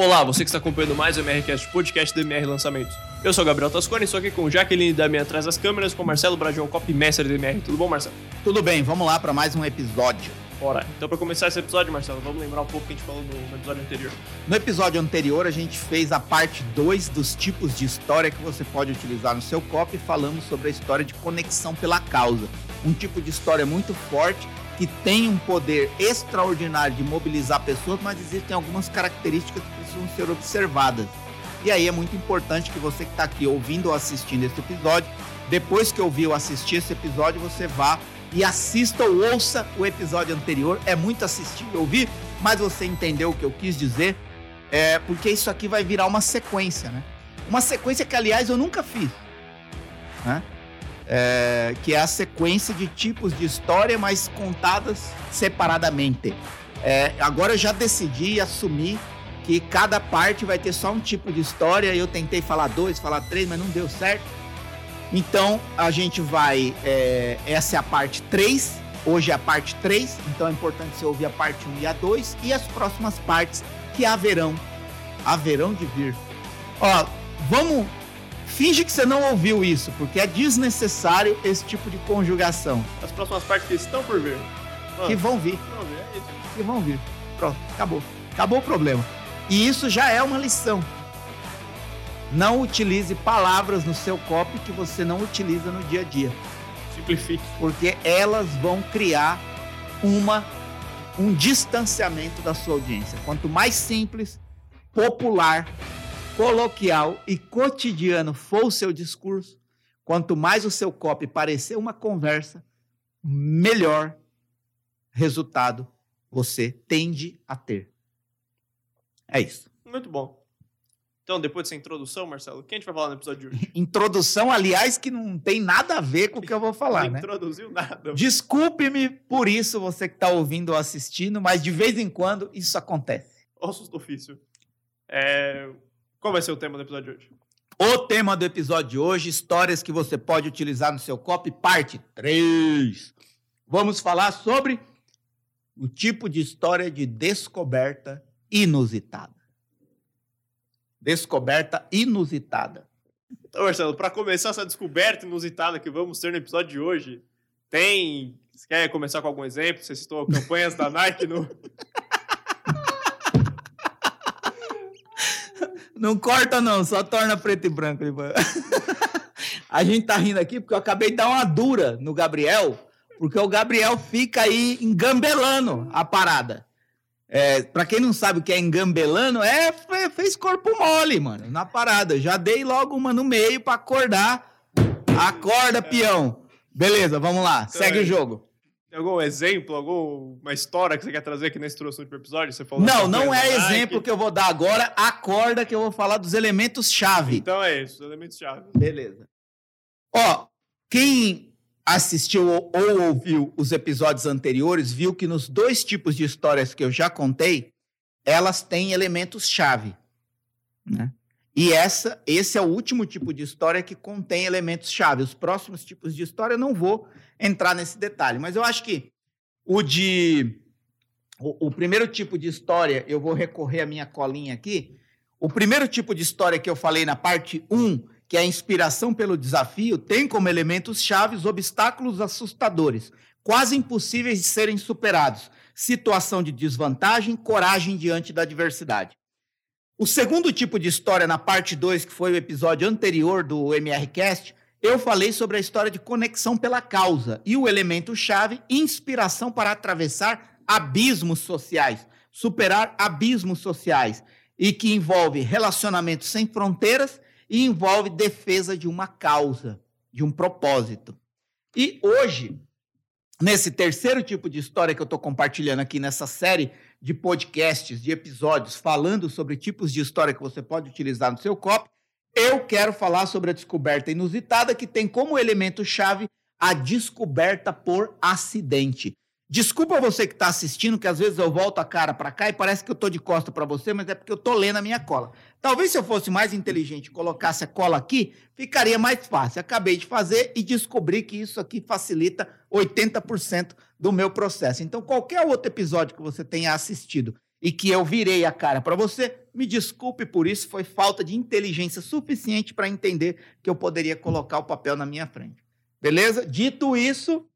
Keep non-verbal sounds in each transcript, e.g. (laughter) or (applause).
Olá, você que está acompanhando mais o MRCast, podcast do MR Lançamentos. Eu sou o Gabriel Tascone, estou aqui com Jaqueline Damian atrás das câmeras, com Marcelo Bradion, copymestre do MR. Tudo bom, Marcelo? Tudo bem, vamos lá para mais um episódio. Bora. Então, para começar esse episódio, Marcelo, vamos lembrar um pouco o que a gente falou no, no episódio anterior. No episódio anterior, a gente fez a parte 2 dos tipos de história que você pode utilizar no seu copy e falamos sobre a história de conexão pela causa. Um tipo de história muito forte que tem um poder extraordinário de mobilizar pessoas, mas existem algumas características que precisam ser observadas. E aí é muito importante que você que está aqui ouvindo ou assistindo esse episódio, depois que ouviu assistir esse episódio, você vá e assista ou ouça o episódio anterior. É muito assistir e ouvir, mas você entendeu o que eu quis dizer, é porque isso aqui vai virar uma sequência, né? Uma sequência que, aliás, eu nunca fiz. Né? é, que é a sequência de tipos de história, mas contadas separadamente. É, agora eu já decidi e assumi que cada parte vai ter só um tipo de história. Eu tentei falar dois, falar três, mas não deu certo. Então a gente vai. É, essa é a parte 3. Hoje é a parte 3. Então é importante você ouvir a parte 1 e a 2. E as próximas partes que haverão. Haverão de vir. Ó, vamos Finge que você não ouviu isso, porque é desnecessário esse tipo de conjugação. As próximas partes que estão por vir. Ah, que vão vir. Vir, é. Que vão vir. Pronto, acabou. Acabou o problema. E isso já é uma lição. Não utilize palavras no seu copy que você não utiliza no dia a dia. Simplifique. Porque elas vão criar uma um distanciamento da sua audiência. Quanto mais simples, popular coloquial e cotidiano for o seu discurso, quanto mais o seu copy parecer uma conversa, melhor resultado você tende a ter. É isso. Muito bom. Então, depois dessa introdução, Marcelo, o que a gente vai falar no episódio de hoje? (laughs) Introdução, aliás, que não tem nada a ver com o que eu vou falar, não né? introduziu nada. Desculpe-me por isso, você que está ouvindo ou assistindo, mas de vez em quando isso acontece. Ossos do ofício. É, qual vai ser o tema do episódio de hoje? O tema do episódio de hoje, histórias que você pode utilizar no seu copy, parte 3. Vamos falar sobre o tipo de história de descoberta inusitada. Descoberta inusitada. Então, Marcelo, para começar essa descoberta inusitada que vamos ter no episódio de hoje, tem. Você quer começar com algum exemplo? Você citou campanhas da Nike no. (laughs) Não corta, não, só torna preto e branco. (laughs) A gente tá rindo aqui porque eu acabei de dar uma dura no Gabriel, porque o Gabriel fica aí engambelando a parada. É, pra quem não sabe o que é engambelando, é fez corpo mole, mano, na parada. Já dei logo uma no meio pra acordar. Acorda, peão. Beleza, vamos lá, então, segue é. o jogo. Tem algum exemplo, alguma história que você quer trazer aqui nesse trouxe último episódio? Você falou não, não é exemplo que eu vou dar agora. Acorda que eu vou falar dos elementos-chave. Então é isso, os elementos-chave. Beleza. Ó, quem assistiu ou, ou ouviu os episódios anteriores viu que nos dois tipos de histórias que eu já contei, elas têm elementos-chave. Né? E essa, esse é o último tipo de história que contém elementos-chave. Os próximos tipos de história eu não vou entrar nesse detalhe. Mas eu acho que o de. O, o, primeiro tipo de história, eu vou recorrer à minha colinha aqui. O primeiro tipo de história que eu falei na parte 1, que a inspiração pelo desafio, tem como elementos chaves obstáculos assustadores, quase impossíveis de serem superados, situação de desvantagem, coragem diante da adversidade. O segundo tipo de história, na parte 2, que foi o episódio anterior do MRCast, eu falei sobre a história de conexão pela causa e o elemento chave, inspiração para atravessar abismos sociais, superar abismos sociais, e que envolve relacionamentos sem fronteiras e envolve defesa de uma causa, de um propósito. E hoje, nesse terceiro tipo de história que eu estou compartilhando aqui nessa série de podcasts, de episódios, falando sobre tipos de história que você pode utilizar no seu copo, eu quero falar sobre a descoberta inusitada, que tem como elemento-chave a descoberta por acidente. Desculpa você que está assistindo, que às vezes eu volto a cara para cá e parece que eu estou de costa para você, mas é porque eu estou lendo a minha cola. Talvez se eu fosse mais inteligente e colocasse a cola aqui, ficaria mais fácil. Acabei de fazer e descobri que isso aqui facilita 80% do meu processo. Então, qualquer outro episódio que você tenha assistido e que eu virei a cara para você, me desculpe por isso, foi falta de inteligência suficiente para entender que eu poderia colocar o papel na minha frente. Beleza? Dito isso,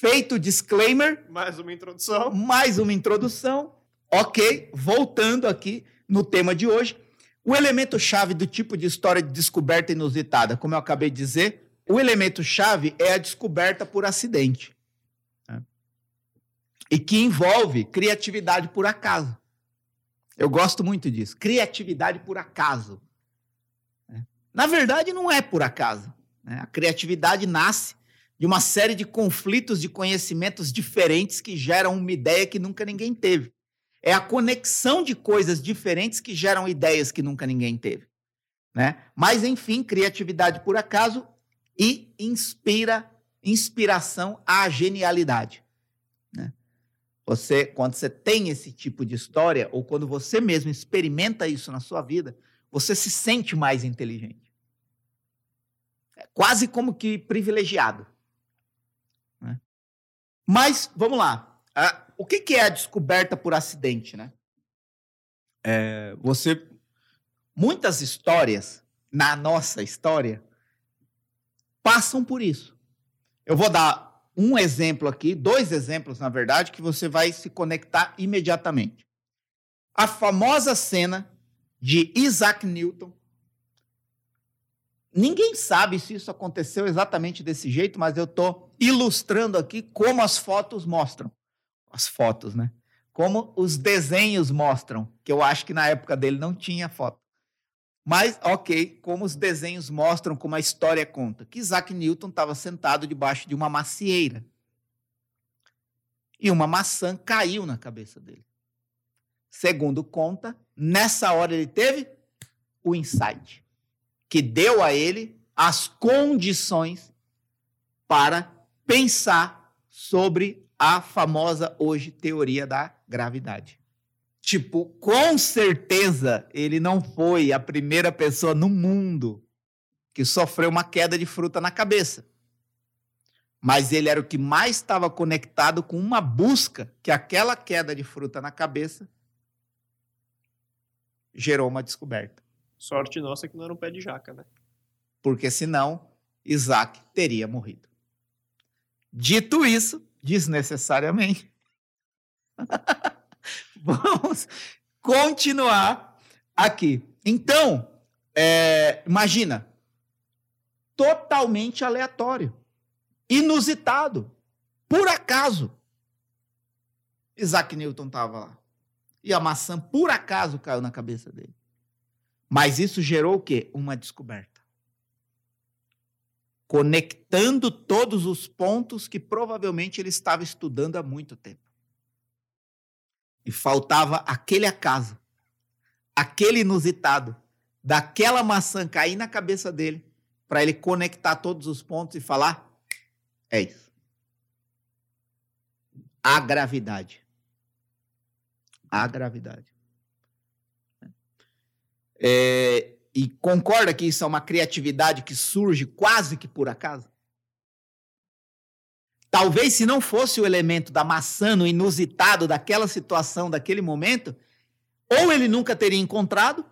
feito o disclaimer. Mais uma introdução. Mais uma introdução. Ok, voltando aqui no tema de hoje. O elemento-chave do tipo de história de descoberta inusitada, como eu acabei de dizer, o elemento-chave é a descoberta por acidente e que envolve criatividade por acaso. Eu gosto muito disso. Criatividade por acaso. Né? Na verdade, não é por acaso. Né? A criatividade nasce de uma série de conflitos de conhecimentos diferentes que geram uma ideia que nunca ninguém teve. É a conexão de coisas diferentes que geram ideias que nunca ninguém teve. Né? Mas, enfim, criatividade por acaso e inspira inspiração à genialidade. Né? Você, quando você tem esse tipo de história, ou quando você mesmo experimenta isso na sua vida, você se sente mais inteligente. É quase como que privilegiado. Mas, vamos lá. o que, que é a descoberta por acidente, né? É, você. Muitas histórias, na nossa história, passam por isso. Eu vou dar um exemplo aqui, dois exemplos, na verdade, que você vai se conectar imediatamente. A famosa cena de Isaac Newton. Ninguém sabe se isso aconteceu exatamente desse jeito, mas eu estou ilustrando aqui como as fotos mostram. As fotos, né? Como os desenhos mostram, que eu acho que na época dele não tinha foto. Mas, ok, como os desenhos mostram, como a história conta, que Isaac Newton estava sentado debaixo de uma macieira. E uma maçã caiu na cabeça dele. Segundo conta, nessa hora ele teve o insight, que deu a ele as condições para pensar sobre a famosa hoje teoria da gravidade. Tipo, com certeza ele não foi a primeira pessoa no mundo que sofreu uma queda de fruta na cabeça. Mas ele era o que mais estava conectado com uma busca que aquela queda de fruta na cabeça gerou uma descoberta. Sorte nossa que não era um pé de jaca, né? Porque senão Isaac teria morrido. Dito isso, desnecessariamente. (laughs) Vamos continuar aqui. Então, é, imagina, totalmente aleatório, inusitado, por acaso. Isaac Newton estava lá. E a maçã, por acaso, caiu na cabeça dele. Mas isso gerou o quê? Uma descoberta. Conectando todos os pontos que provavelmente ele estava estudando há muito tempo. E faltava aquele acaso, aquele inusitado, daquela maçã cair na cabeça dele, para ele conectar todos os pontos e falar: é isso. A gravidade. A gravidade. É, e concorda que isso é uma criatividade que surge quase que por acaso? Talvez se não fosse o elemento da maçã no inusitado daquela situação, daquele momento, ou ele nunca teria encontrado,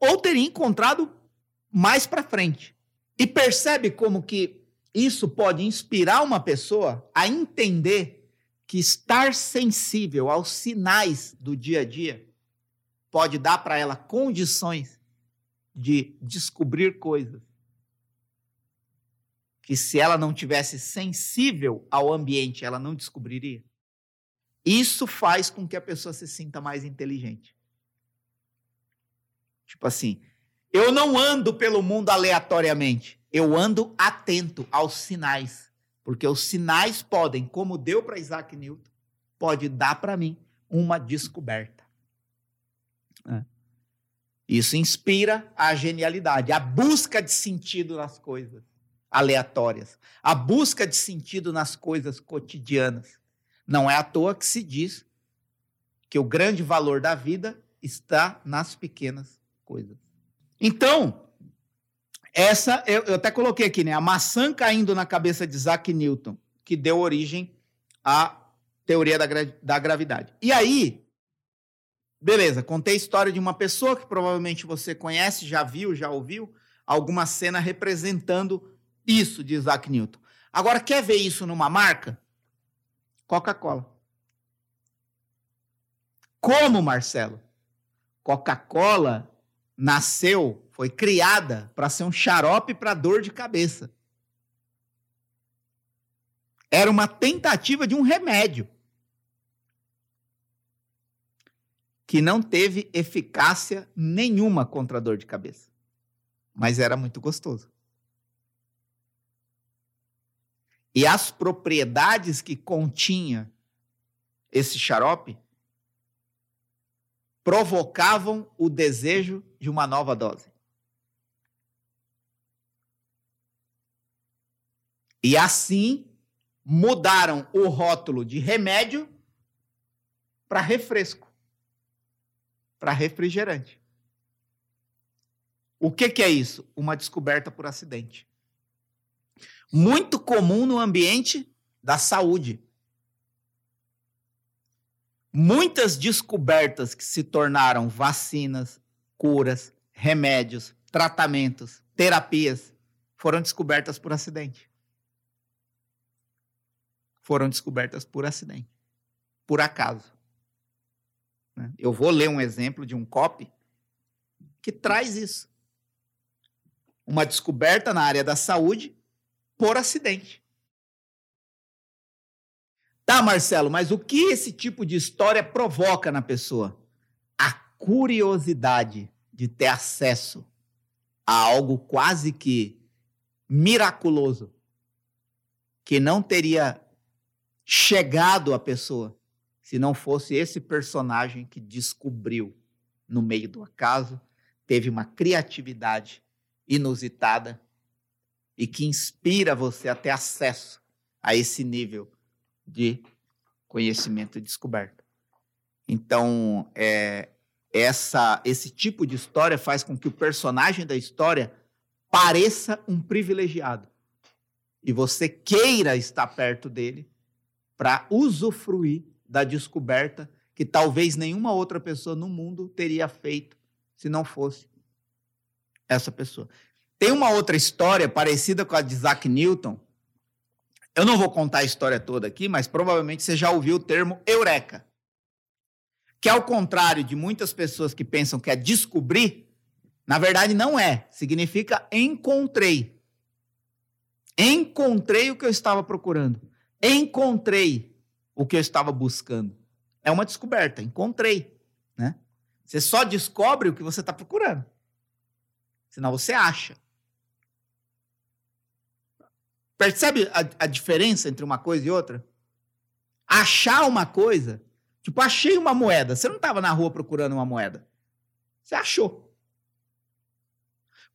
ou teria encontrado mais para frente. E percebe como que isso pode inspirar uma pessoa a entender que estar sensível aos sinais do dia a dia pode dar para ela condições de descobrir coisas que se ela não tivesse sensível ao ambiente, ela não descobriria. Isso faz com que a pessoa se sinta mais inteligente. Tipo assim, eu não ando pelo mundo aleatoriamente, eu ando atento aos sinais, porque os sinais podem, como deu para Isaac Newton, pode dar para mim uma descoberta. É. Isso inspira a genialidade, a busca de sentido nas coisas aleatórias, a busca de sentido nas coisas cotidianas. Não é à toa que se diz que o grande valor da vida está nas pequenas coisas. Então, essa eu, eu até coloquei aqui, né? A maçã caindo na cabeça de Isaac Newton, que deu origem à teoria da, da gravidade. E aí, beleza, contei a história de uma pessoa que provavelmente você conhece, já viu, já ouviu, alguma cena representando isso de Isaac Newton. Agora, quer ver isso numa marca? Coca-Cola. Como, Marcelo? Coca-Cola nasceu, foi criada para ser um xarope para dor de cabeça. Era uma tentativa de um remédio que não teve eficácia nenhuma contra a dor de cabeça, mas era muito gostoso. E as propriedades que continha esse xarope provocavam o desejo de uma nova dose. E assim mudaram o rótulo de remédio para refresco, para refrigerante. O que, que é isso? Uma descoberta por acidente. Muito comum no ambiente da saúde. Muitas descobertas que se tornaram vacinas, curas, remédios, tratamentos, terapias foram descobertas por acidente. Foram descobertas por acidente, por acaso. Né? Eu vou ler um exemplo de um copy que traz isso. Uma descoberta na área da saúde por acidente. Tá, Marcelo, mas o que esse tipo de história provoca na pessoa? A curiosidade de ter acesso a algo quase que miraculoso que não teria chegado à pessoa se não fosse esse personagem que descobriu no meio do acaso, teve uma criatividade inusitada e que inspira você a ter acesso a esse nível de conhecimento descoberta. Então, é, essa, esse tipo de história faz com que o personagem da história pareça um privilegiado e você queira estar perto dele para usufruir da descoberta que talvez nenhuma outra pessoa no mundo teria feito se não fosse essa pessoa. Tem uma outra história parecida com a de Isaac Newton, eu não vou contar a história toda aqui, mas provavelmente você já ouviu o termo eureka. Que ao contrário de muitas pessoas que pensam que é descobrir, na verdade não é. Significa encontrei. Encontrei o que eu estava procurando. Encontrei o que eu estava buscando. É uma descoberta, encontrei. Né? Você só descobre o que você está procurando. Senão você acha. Percebe a, a diferença entre uma coisa e outra? Achar uma coisa, tipo, achei uma moeda. Você não estava na rua procurando uma moeda. Você achou.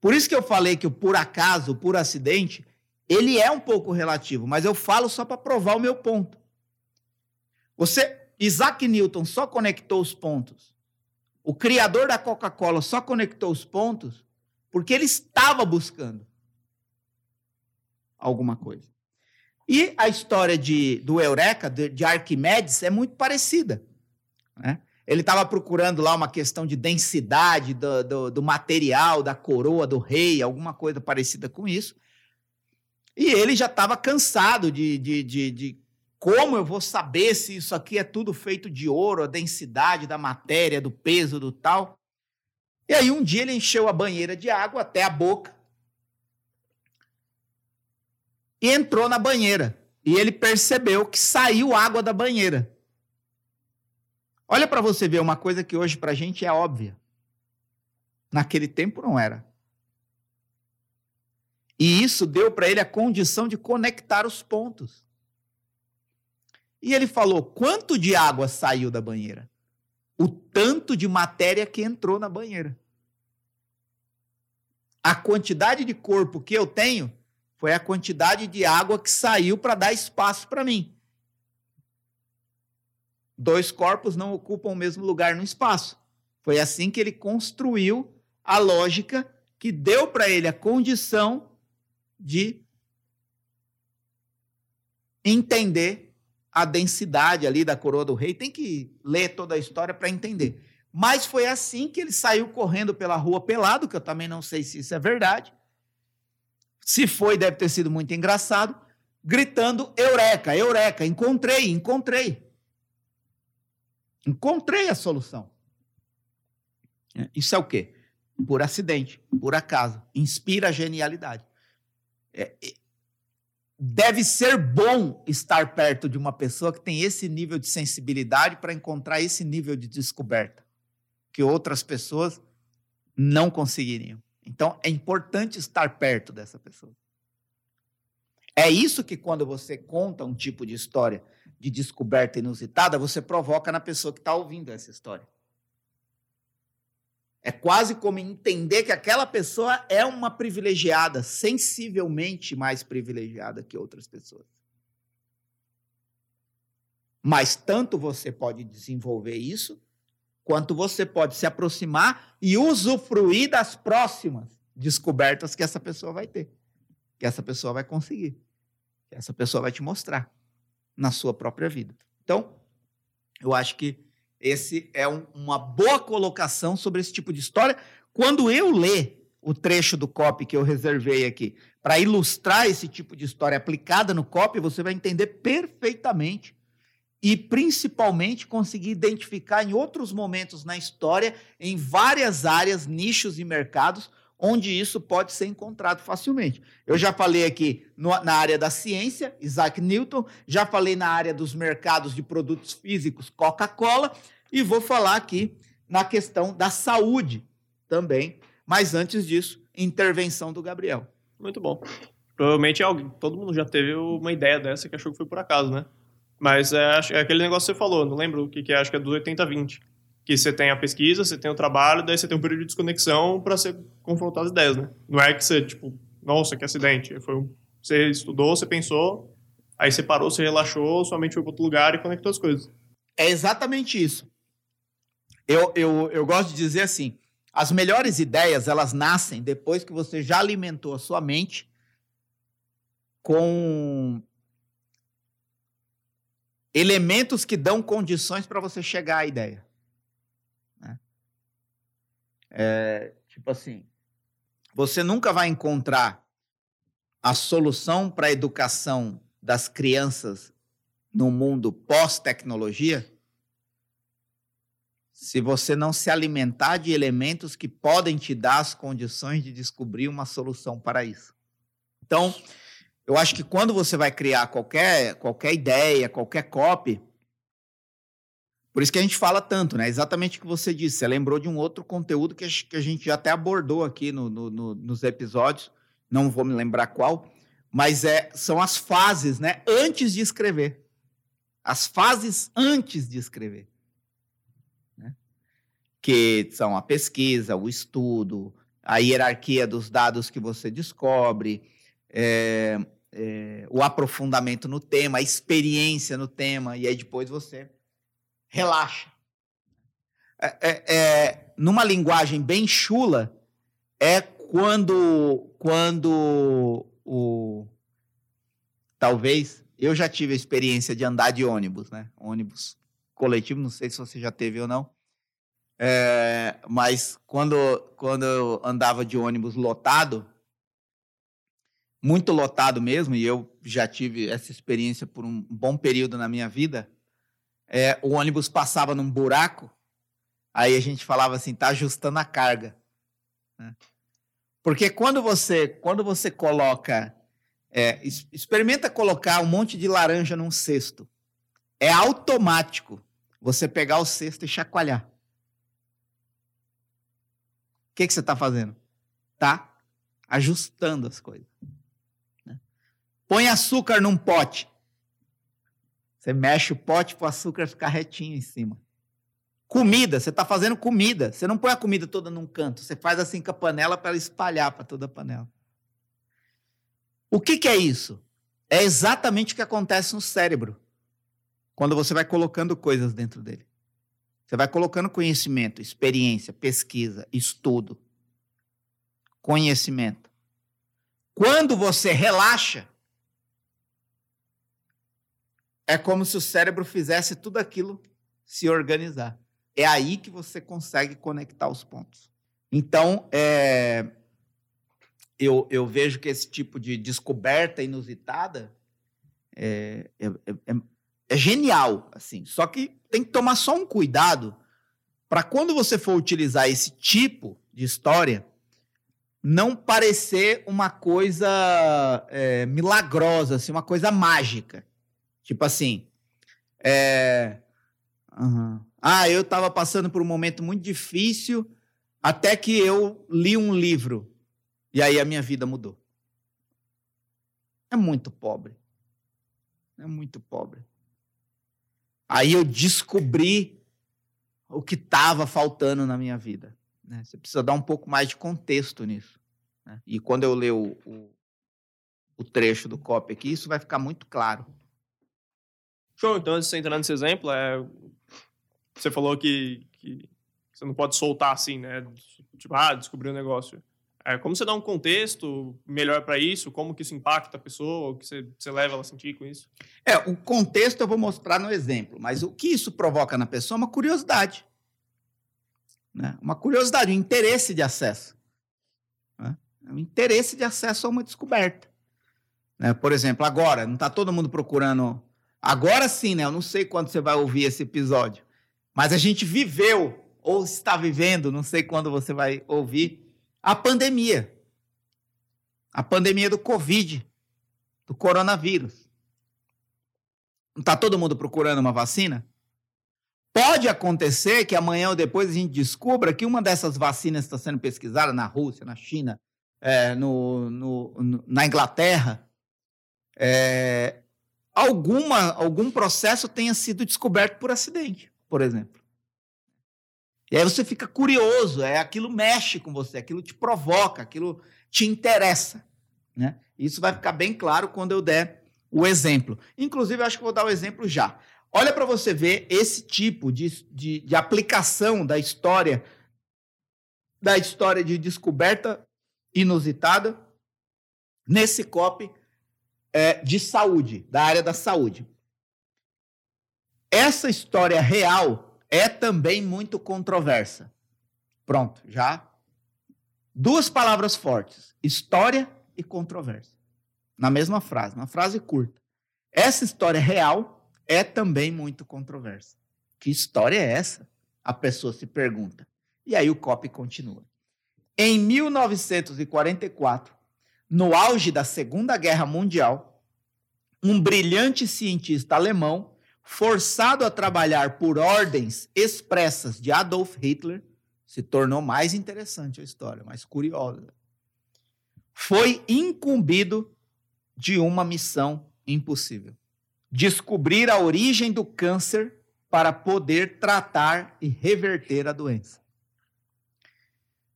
Por isso que eu falei que o por acaso, o por acidente, ele é um pouco relativo, mas eu falo só para provar o meu ponto. Você, Isaac Newton só conectou os pontos. O criador da Coca-Cola só conectou os pontos porque ele estava buscando alguma coisa. E a história de, do Eureka, de, de Arquimedes, é muito parecida. Né? Ele estava procurando lá uma questão de densidade do, do, do, material, da coroa do rei, alguma coisa parecida com isso. E ele já estava cansado de, de, de, de, como eu vou saber se isso aqui é tudo feito de ouro, a densidade da matéria, do peso, do tal. E aí um dia ele encheu a banheira de água até a boca e entrou na banheira. E ele percebeu que saiu água da banheira. Olha para você ver uma coisa que hoje para a gente é óbvia. Naquele tempo não era. E isso deu para ele a condição de conectar os pontos. E ele falou: quanto de água saiu da banheira? O tanto de matéria que entrou na banheira. A quantidade de corpo que eu tenho foi a quantidade de água que saiu para dar espaço para mim. Dois corpos não ocupam o mesmo lugar no espaço. Foi assim que ele construiu a lógica que deu para ele a condição de entender a densidade ali da coroa do rei. Tem que ler toda a história para entender. Mas foi assim que ele saiu correndo pela rua pelado, que eu também não sei se isso é verdade. Se foi, deve ter sido muito engraçado, gritando: Eureka, Eureka, encontrei, encontrei. Encontrei a solução. Isso é o quê? Por acidente, por acaso. Inspira genialidade. É, deve ser bom estar perto de uma pessoa que tem esse nível de sensibilidade para encontrar esse nível de descoberta que outras pessoas não conseguiriam. Então, é importante estar perto dessa pessoa. É isso que, quando você conta um tipo de história de descoberta inusitada, você provoca na pessoa que está ouvindo essa história. É quase como entender que aquela pessoa é uma privilegiada, sensivelmente mais privilegiada que outras pessoas. Mas tanto você pode desenvolver isso, quanto você pode se aproximar e usufruir das próximas descobertas que essa pessoa vai ter, que essa pessoa vai conseguir, que essa pessoa vai te mostrar na sua própria vida. Então, eu acho que esse é um, uma boa colocação sobre esse tipo de história. Quando eu ler o trecho do copy que eu reservei aqui para ilustrar esse tipo de história aplicada no copy, você vai entender perfeitamente e principalmente conseguir identificar em outros momentos na história, em várias áreas, nichos e mercados, onde isso pode ser encontrado facilmente. Eu já falei aqui no, na área da ciência, Isaac Newton, já falei na área dos mercados de produtos físicos, Coca-Cola, e vou falar aqui na questão da saúde também, mas antes disso, intervenção do Gabriel. Muito bom. Provavelmente alguém, todo mundo já teve uma ideia dessa que achou que foi por acaso, né? Mas é, é aquele negócio que você falou, não lembro o que, que é, acho que é do 80-20. Que você tem a pesquisa, você tem o trabalho, daí você tem um período de desconexão para você confrontar as ideias, né? Não é que você, tipo, nossa, que acidente. Foi um, você estudou, você pensou, aí você parou, você relaxou, sua mente foi para outro lugar e conectou as coisas. É exatamente isso. Eu, eu, eu gosto de dizer assim, as melhores ideias, elas nascem depois que você já alimentou a sua mente com elementos que dão condições para você chegar à ideia. É, tipo assim, você nunca vai encontrar a solução para a educação das crianças no mundo pós-tecnologia se você não se alimentar de elementos que podem te dar as condições de descobrir uma solução para isso. Então, eu acho que quando você vai criar qualquer, qualquer ideia, qualquer copy, por isso que a gente fala tanto, né? Exatamente o que você disse. Você lembrou de um outro conteúdo que a gente já até abordou aqui no, no, no, nos episódios, não vou me lembrar qual, mas é, são as fases, né? Antes de escrever. As fases antes de escrever. Né? Que são a pesquisa, o estudo, a hierarquia dos dados que você descobre, é, é, o aprofundamento no tema, a experiência no tema, e aí depois você relaxa. É, é, é, numa linguagem bem chula, é quando, quando o. Talvez. Eu já tive a experiência de andar de ônibus, né? Ônibus coletivo, não sei se você já teve ou não. É, mas quando, quando eu andava de ônibus lotado, muito lotado mesmo, e eu já tive essa experiência por um bom período na minha vida. É, o ônibus passava num buraco, aí a gente falava assim, tá ajustando a carga. Né? Porque quando você, quando você coloca, é, experimenta colocar um monte de laranja num cesto, é automático você pegar o cesto e chacoalhar. O que, que você está fazendo? Tá ajustando as coisas. Põe açúcar num pote. Você mexe o pote para o açúcar ficar retinho em cima. Comida, você está fazendo comida. Você não põe a comida toda num canto. Você faz assim com a panela para espalhar para toda a panela. O que, que é isso? É exatamente o que acontece no cérebro. quando você vai colocando coisas dentro dele. Você vai colocando conhecimento, experiência, pesquisa, estudo, conhecimento. Quando você relaxa, é como se o cérebro fizesse tudo aquilo se organizar. É aí que você consegue conectar os pontos. Então, é, eu, eu vejo que esse tipo de descoberta inusitada é, é, é, é genial, assim. Só que tem que tomar só um cuidado para quando você for utilizar esse tipo de história, não parecer uma coisa é, milagrosa, assim, uma coisa mágica. Tipo assim, é, uhum. ah, eu estava passando por um momento muito difícil até que eu li um livro e aí a minha vida mudou. É muito pobre. É muito pobre. Aí eu descobri o que estava faltando na minha vida. Né? Você precisa dar um pouco mais de contexto nisso. Né? E quando eu ler o, o, o, trecho do copy aqui, isso vai ficar muito claro. Show, então, você entrar nesse exemplo, é... você falou que, que você não pode soltar assim, né? Tipo, ah, descobri um negócio. É, como você dá um contexto melhor para isso? Como que isso impacta a pessoa? O que você, você leva ela a sentir com isso? É, o contexto eu vou mostrar no exemplo, mas o que isso provoca na pessoa é uma curiosidade. Né? Uma curiosidade, um interesse de acesso. Né? Um interesse de acesso a uma descoberta. Né? Por exemplo, agora, não está todo mundo procurando. Agora sim, né? Eu não sei quando você vai ouvir esse episódio, mas a gente viveu, ou está vivendo, não sei quando você vai ouvir a pandemia. A pandemia do Covid, do coronavírus. Não está todo mundo procurando uma vacina? Pode acontecer que amanhã ou depois a gente descubra que uma dessas vacinas está sendo pesquisada na Rússia, na China, é, no, no, no, na Inglaterra. É, alguma, algum processo tenha sido descoberto por acidente, por exemplo. E aí você fica curioso, é aquilo mexe com você, aquilo te provoca, aquilo te interessa. Né? Isso vai ficar bem claro quando eu der o exemplo. Inclusive, eu acho que vou dar o exemplo já. Olha para você ver esse tipo de, de, de, aplicação da história, da história de descoberta inusitada, nesse copy é, de saúde, da área da saúde. Essa história real é também muito controversa. Pronto, já. Duas palavras fortes: história e controvérsia. Na mesma frase, uma frase curta. Essa história real é também muito controversa. Que história é essa? A pessoa se pergunta. E aí o copy continua. Em 1944, no auge da Segunda Guerra Mundial, um brilhante cientista alemão forçado a trabalhar por ordens expressas de Adolf Hitler, se tornou mais interessante a história, mais curiosa. Foi incumbido de uma missão impossível: descobrir a origem do câncer para poder tratar e reverter a doença.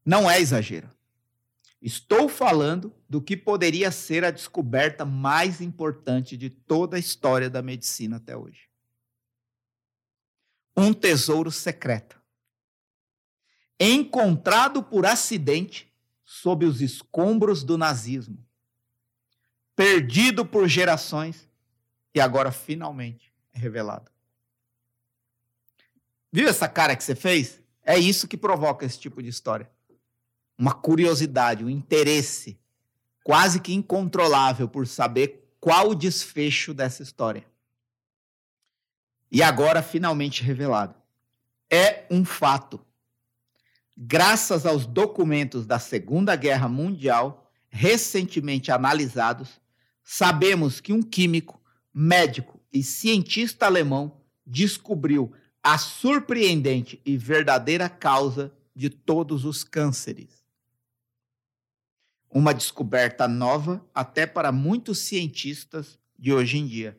Não é exagero. Estou falando do que poderia ser a descoberta mais importante de toda a história da medicina até hoje um tesouro secreto. Encontrado por acidente sob os escombros do nazismo. Perdido por gerações e agora finalmente revelado. Viu essa cara que você fez? É isso que provoca esse tipo de história. Uma curiosidade, um interesse quase que incontrolável por saber qual o desfecho dessa história e agora finalmente revelado. É um fato. Graças aos documentos da Segunda Guerra Mundial, recentemente analisados, sabemos que um químico, médico e cientista alemão descobriu a surpreendente e verdadeira causa de todos os cânceres. Uma descoberta nova até para muitos cientistas de hoje em dia.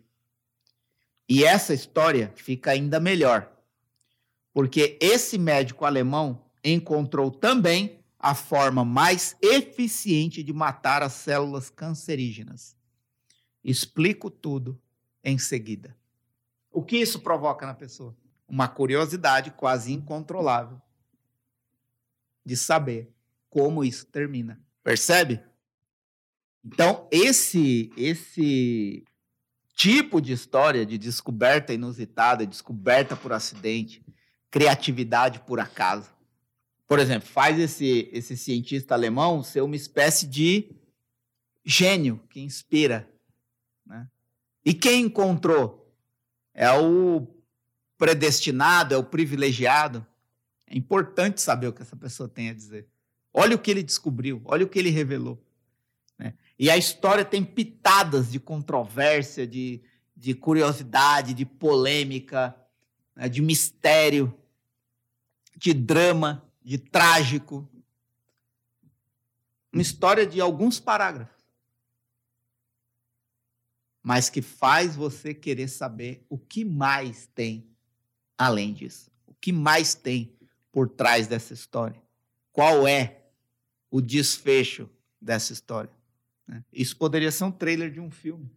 E essa história fica ainda melhor, porque esse médico alemão encontrou também a forma mais eficiente de matar as células cancerígenas. Explico tudo em seguida. O que isso provoca na pessoa? Uma curiosidade quase incontrolável de saber como isso termina. Percebe? Então, esse esse tipo de história de descoberta inusitada, descoberta por acidente, criatividade por acaso. Por exemplo, faz esse, esse cientista alemão ser uma espécie de gênio que inspira. Né? E quem encontrou? É o predestinado, é o privilegiado. É importante saber o que essa pessoa tem a dizer. Olha o que ele descobriu, olha o que ele revelou. Né? E a história tem pitadas de controvérsia, de, de curiosidade, de polêmica, né? de mistério, de drama, de trágico. Uma história de alguns parágrafos. Mas que faz você querer saber o que mais tem além disso. O que mais tem por trás dessa história. Qual é o desfecho dessa história? Né? Isso poderia ser um trailer de um filme.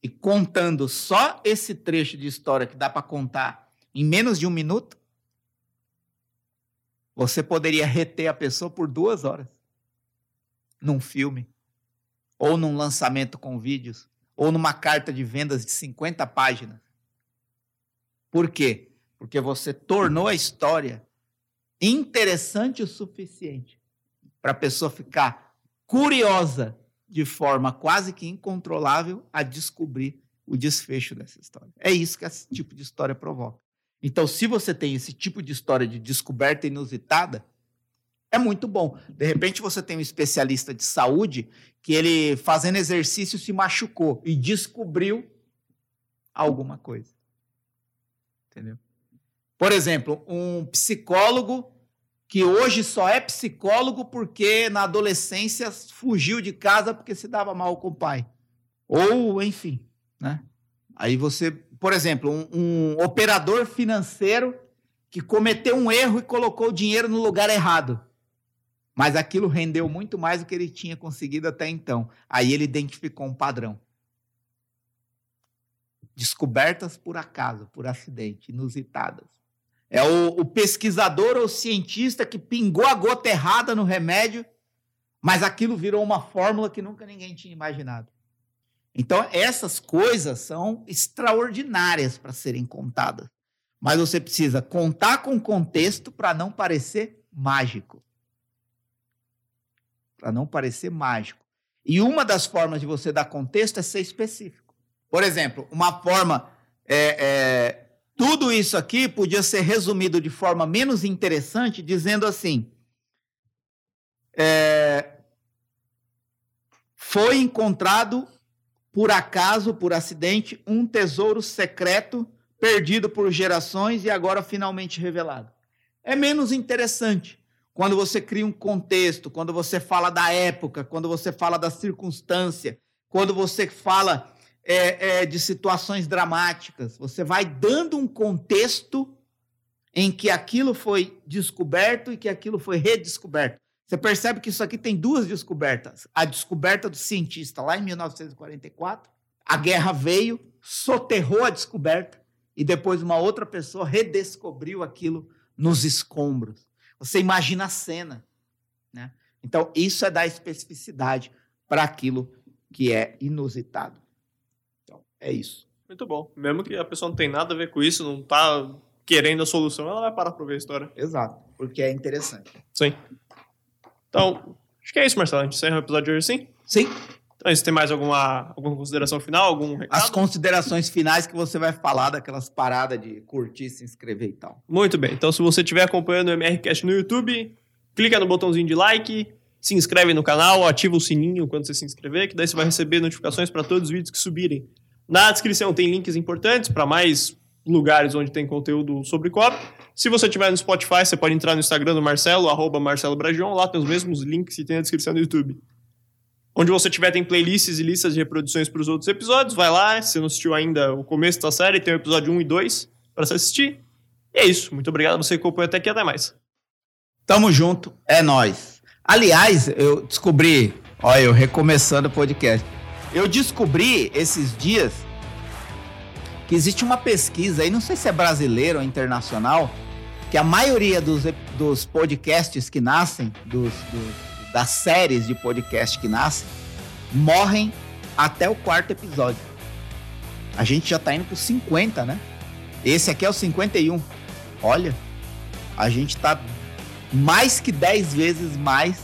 E contando só esse trecho de história que dá para contar em menos de um minuto, você poderia reter a pessoa por duas horas num filme, ou num lançamento com vídeos, ou numa carta de vendas de 50 páginas. Por quê? Porque você tornou a história interessante o suficiente para a pessoa ficar curiosa de forma quase que incontrolável a descobrir o desfecho dessa história. É isso que esse tipo de história provoca. Então, se você tem esse tipo de história de descoberta inusitada, é muito bom. De repente, você tem um especialista de saúde que ele, fazendo exercício, se machucou e descobriu alguma coisa. Entendeu? Por exemplo, um psicólogo que hoje só é psicólogo porque na adolescência fugiu de casa porque se dava mal com o pai. Ou, enfim, né? Aí você, por exemplo, um, um operador financeiro que cometeu um erro e colocou o dinheiro no lugar errado. Mas aquilo rendeu muito mais do que ele tinha conseguido até então. Aí ele identificou um padrão. Descobertas por acaso, por acidente, inusitadas. É o, o pesquisador ou cientista que pingou a gota errada no remédio, mas aquilo virou uma fórmula que nunca ninguém tinha imaginado. Então, essas coisas são extraordinárias para serem contadas. Mas você precisa contar com contexto para não parecer mágico. Para não parecer mágico. E uma das formas de você dar contexto é ser específico. Por exemplo, uma forma é, é, tudo isso aqui podia ser resumido de forma menos interessante, dizendo assim: é, foi encontrado por acaso, por acidente, um tesouro secreto perdido por gerações e agora finalmente revelado. É menos interessante quando você cria um contexto, quando você fala da época, quando você fala da circunstância, quando você fala é, é, de situações dramáticas. Você vai dando um contexto em que aquilo foi descoberto e que aquilo foi redescoberto. Você percebe que isso aqui tem duas descobertas. A descoberta do cientista lá em 1944, a guerra veio, soterrou a descoberta e depois uma outra pessoa redescobriu aquilo nos escombros. Você imagina a cena, né? Então, isso é dar especificidade para aquilo que é inusitado. É isso. Muito bom. Mesmo que a pessoa não tem nada a ver com isso, não tá querendo a solução, ela vai parar para ver a história. Exato, porque é interessante. Sim. Então, acho que é isso, Marcelo. A gente encerra o episódio de hoje sim? Sim. Então, você tem mais alguma, alguma consideração final? Algum recado? As considerações finais que você vai falar daquelas paradas de curtir, se inscrever e tal. Muito bem. Então, se você estiver acompanhando o MRCast no YouTube, clica no botãozinho de like, se inscreve no canal, ativa o sininho quando você se inscrever, que daí você vai receber notificações para todos os vídeos que subirem. Na descrição tem links importantes para mais lugares onde tem conteúdo sobre COP. Se você estiver no Spotify, você pode entrar no Instagram do Marcelo, arroba Marcelo Bragion, lá tem os mesmos links que tem na descrição do YouTube. Onde você tiver tem playlists e listas de reproduções para os outros episódios, vai lá, se não assistiu ainda o começo da série, tem o episódio 1 e 2 para você assistir. E é isso, muito obrigado a você que acompanhou até aqui, até mais. Tamo junto, é nós. Aliás, eu descobri, olha, eu recomeçando o podcast eu descobri esses dias que existe uma pesquisa aí, não sei se é brasileira ou internacional, que a maioria dos, dos podcasts que nascem, dos, dos, das séries de podcast que nascem, morrem até o quarto episódio. A gente já tá indo pro 50, né? Esse aqui é o 51. Olha, a gente tá mais que 10 vezes mais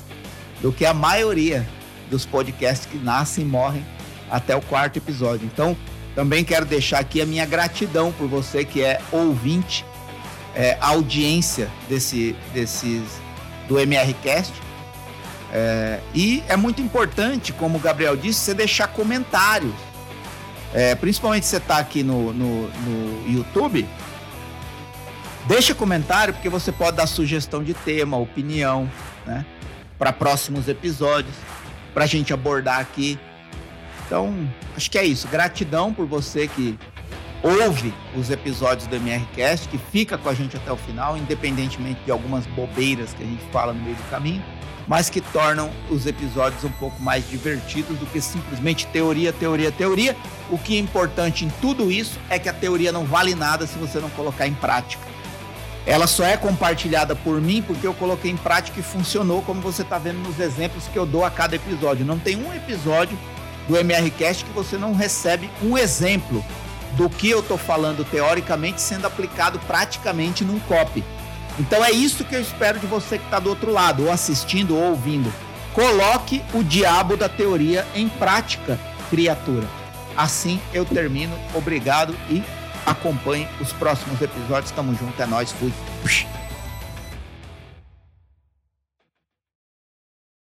do que a maioria dos podcasts que nascem e morrem até o quarto episódio. Então, também quero deixar aqui a minha gratidão por você que é ouvinte, é, audiência desse, desses do MRCast. É, e é muito importante, como o Gabriel disse, você deixar comentários. É, principalmente se você está aqui no, no, no YouTube, deixa comentário porque você pode dar sugestão de tema, opinião, né? Para próximos episódios, para a gente abordar aqui. Então, acho que é isso. Gratidão por você que ouve os episódios do MRCast, que fica com a gente até o final, independentemente de algumas bobeiras que a gente fala no meio do caminho, mas que tornam os episódios um pouco mais divertidos do que simplesmente teoria, teoria, teoria. O que é importante em tudo isso é que a teoria não vale nada se você não colocar em prática. Ela só é compartilhada por mim porque eu coloquei em prática e funcionou, como você está vendo nos exemplos que eu dou a cada episódio. Não tem um episódio do MRCast que você não recebe um exemplo do que eu estou falando teoricamente sendo aplicado praticamente num copy. Então é isso que eu espero de você que está do outro lado, ou assistindo ou ouvindo. Coloque o diabo da teoria em prática, criatura. Assim eu termino. Obrigado e acompanhe os próximos episódios. Tamo junto, é nóis, fui.